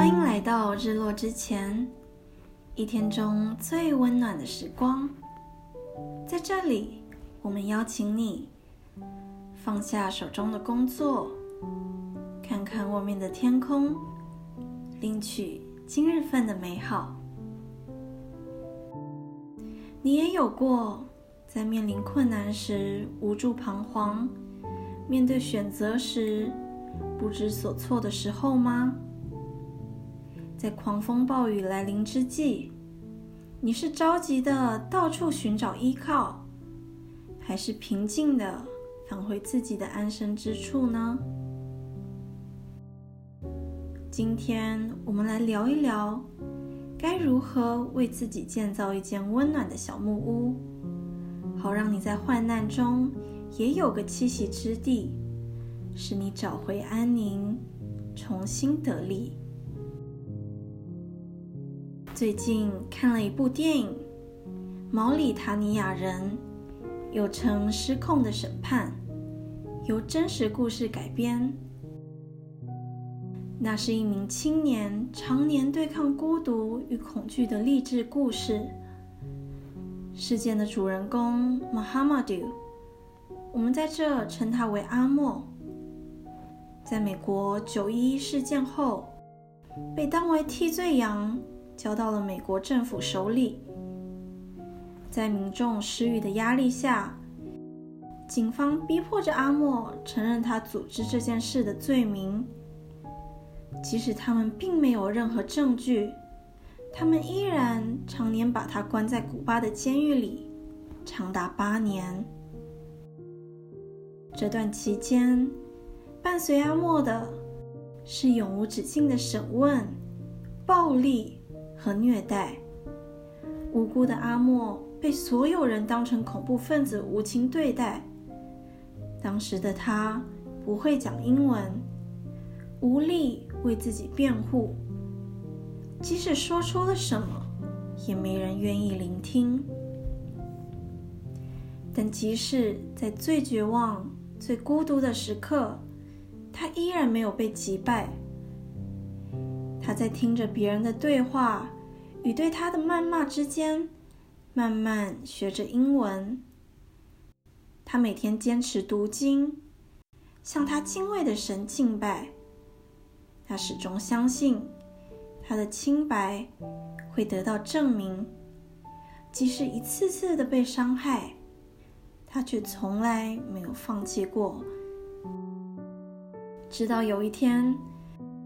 欢迎来到日落之前，一天中最温暖的时光。在这里，我们邀请你放下手中的工作，看看外面的天空，领取今日份的美好。你也有过在面临困难时无助彷徨，面对选择时不知所措的时候吗？在狂风暴雨来临之际，你是着急的到处寻找依靠，还是平静的返回自己的安身之处呢？今天我们来聊一聊，该如何为自己建造一间温暖的小木屋，好让你在患难中也有个栖息之地，使你找回安宁，重新得力。最近看了一部电影《毛里塔尼亚人》，又称《失控的审判》，由真实故事改编。那是一名青年常年对抗孤独与恐惧的励志故事。事件的主人公 Muhammadu，我们在这称他为阿莫，在美国九一一事件后，被当为替罪羊。交到了美国政府手里，在民众施予的压力下，警方逼迫着阿莫承认他组织这件事的罪名。即使他们并没有任何证据，他们依然常年把他关在古巴的监狱里，长达八年。这段期间，伴随阿莫的是永无止境的审问、暴力。和虐待，无辜的阿莫被所有人当成恐怖分子无情对待。当时的他不会讲英文，无力为自己辩护，即使说出了什么，也没人愿意聆听。但即使在最绝望、最孤独的时刻，他依然没有被击败。他在听着别人的对话与对他的谩骂之间，慢慢学着英文。他每天坚持读经，向他敬畏的神敬拜。他始终相信他的清白会得到证明，即使一次次的被伤害，他却从来没有放弃过。直到有一天，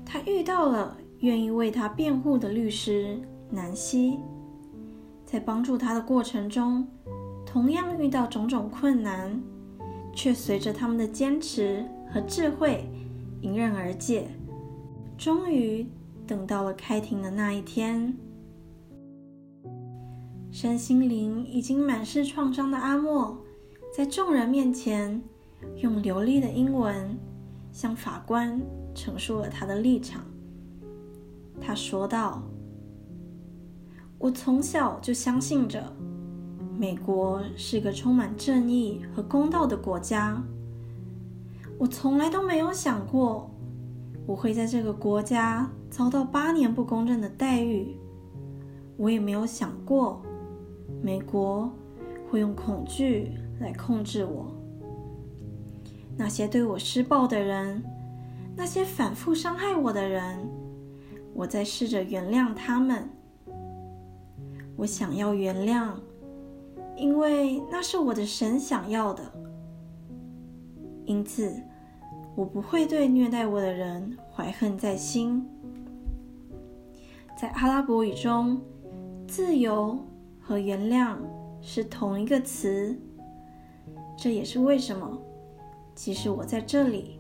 他遇到了。愿意为他辩护的律师南希，在帮助他的过程中，同样遇到种种困难，却随着他们的坚持和智慧迎刃而解。终于等到了开庭的那一天，身心灵已经满是创伤的阿莫，在众人面前用流利的英文向法官陈述了他的立场。他说道：“我从小就相信着，美国是个充满正义和公道的国家。我从来都没有想过，我会在这个国家遭到八年不公正的待遇。我也没有想过，美国会用恐惧来控制我。那些对我施暴的人，那些反复伤害我的人。”我在试着原谅他们。我想要原谅，因为那是我的神想要的。因此，我不会对虐待我的人怀恨在心。在阿拉伯语中，自由和原谅是同一个词。这也是为什么，即使我在这里，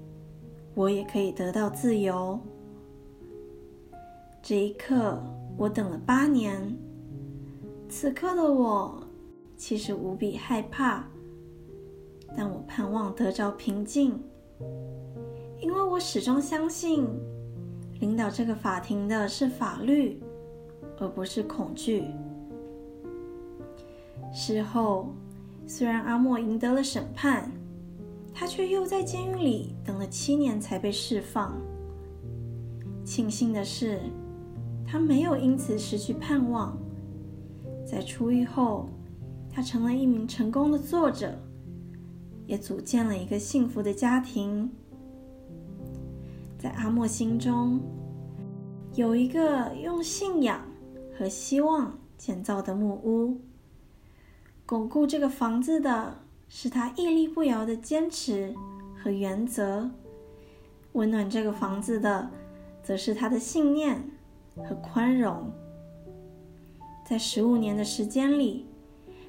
我也可以得到自由。这一刻，我等了八年。此刻的我其实无比害怕，但我盼望得着平静，因为我始终相信，领导这个法庭的是法律，而不是恐惧。事后，虽然阿莫赢得了审判，他却又在监狱里等了七年才被释放。庆幸的是。他没有因此失去盼望。在出狱后，他成了一名成功的作者，也组建了一个幸福的家庭。在阿莫心中，有一个用信仰和希望建造的木屋。巩固这个房子的是他屹立不摇的坚持和原则；温暖这个房子的，则是他的信念和宽容。在十五年的时间里，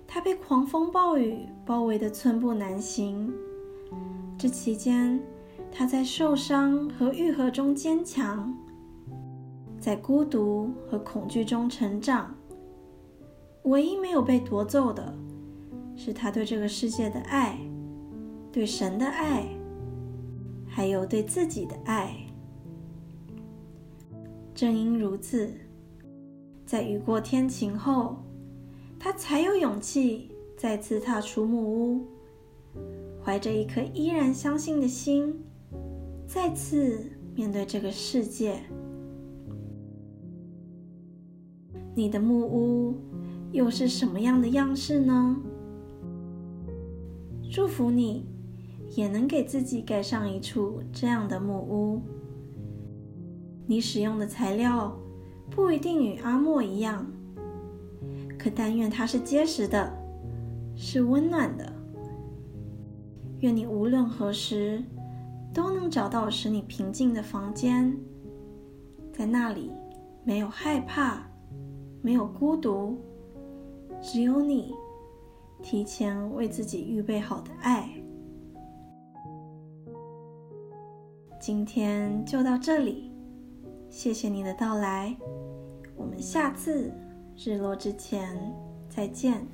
他被狂风暴雨包围的寸步难行。这期间，他在受伤和愈合中坚强，在孤独和恐惧中成长。唯一没有被夺走的，是他对这个世界的爱，对神的爱，还有对自己的爱。正因如此，在雨过天晴后，他才有勇气再次踏出木屋，怀着一颗依然相信的心。再次面对这个世界，你的木屋又是什么样的样式呢？祝福你，也能给自己盖上一处这样的木屋。你使用的材料不一定与阿莫一样，可但愿它是结实的，是温暖的。愿你无论何时。都能找到使你平静的房间，在那里没有害怕，没有孤独，只有你提前为自己预备好的爱。今天就到这里，谢谢你的到来，我们下次日落之前再见。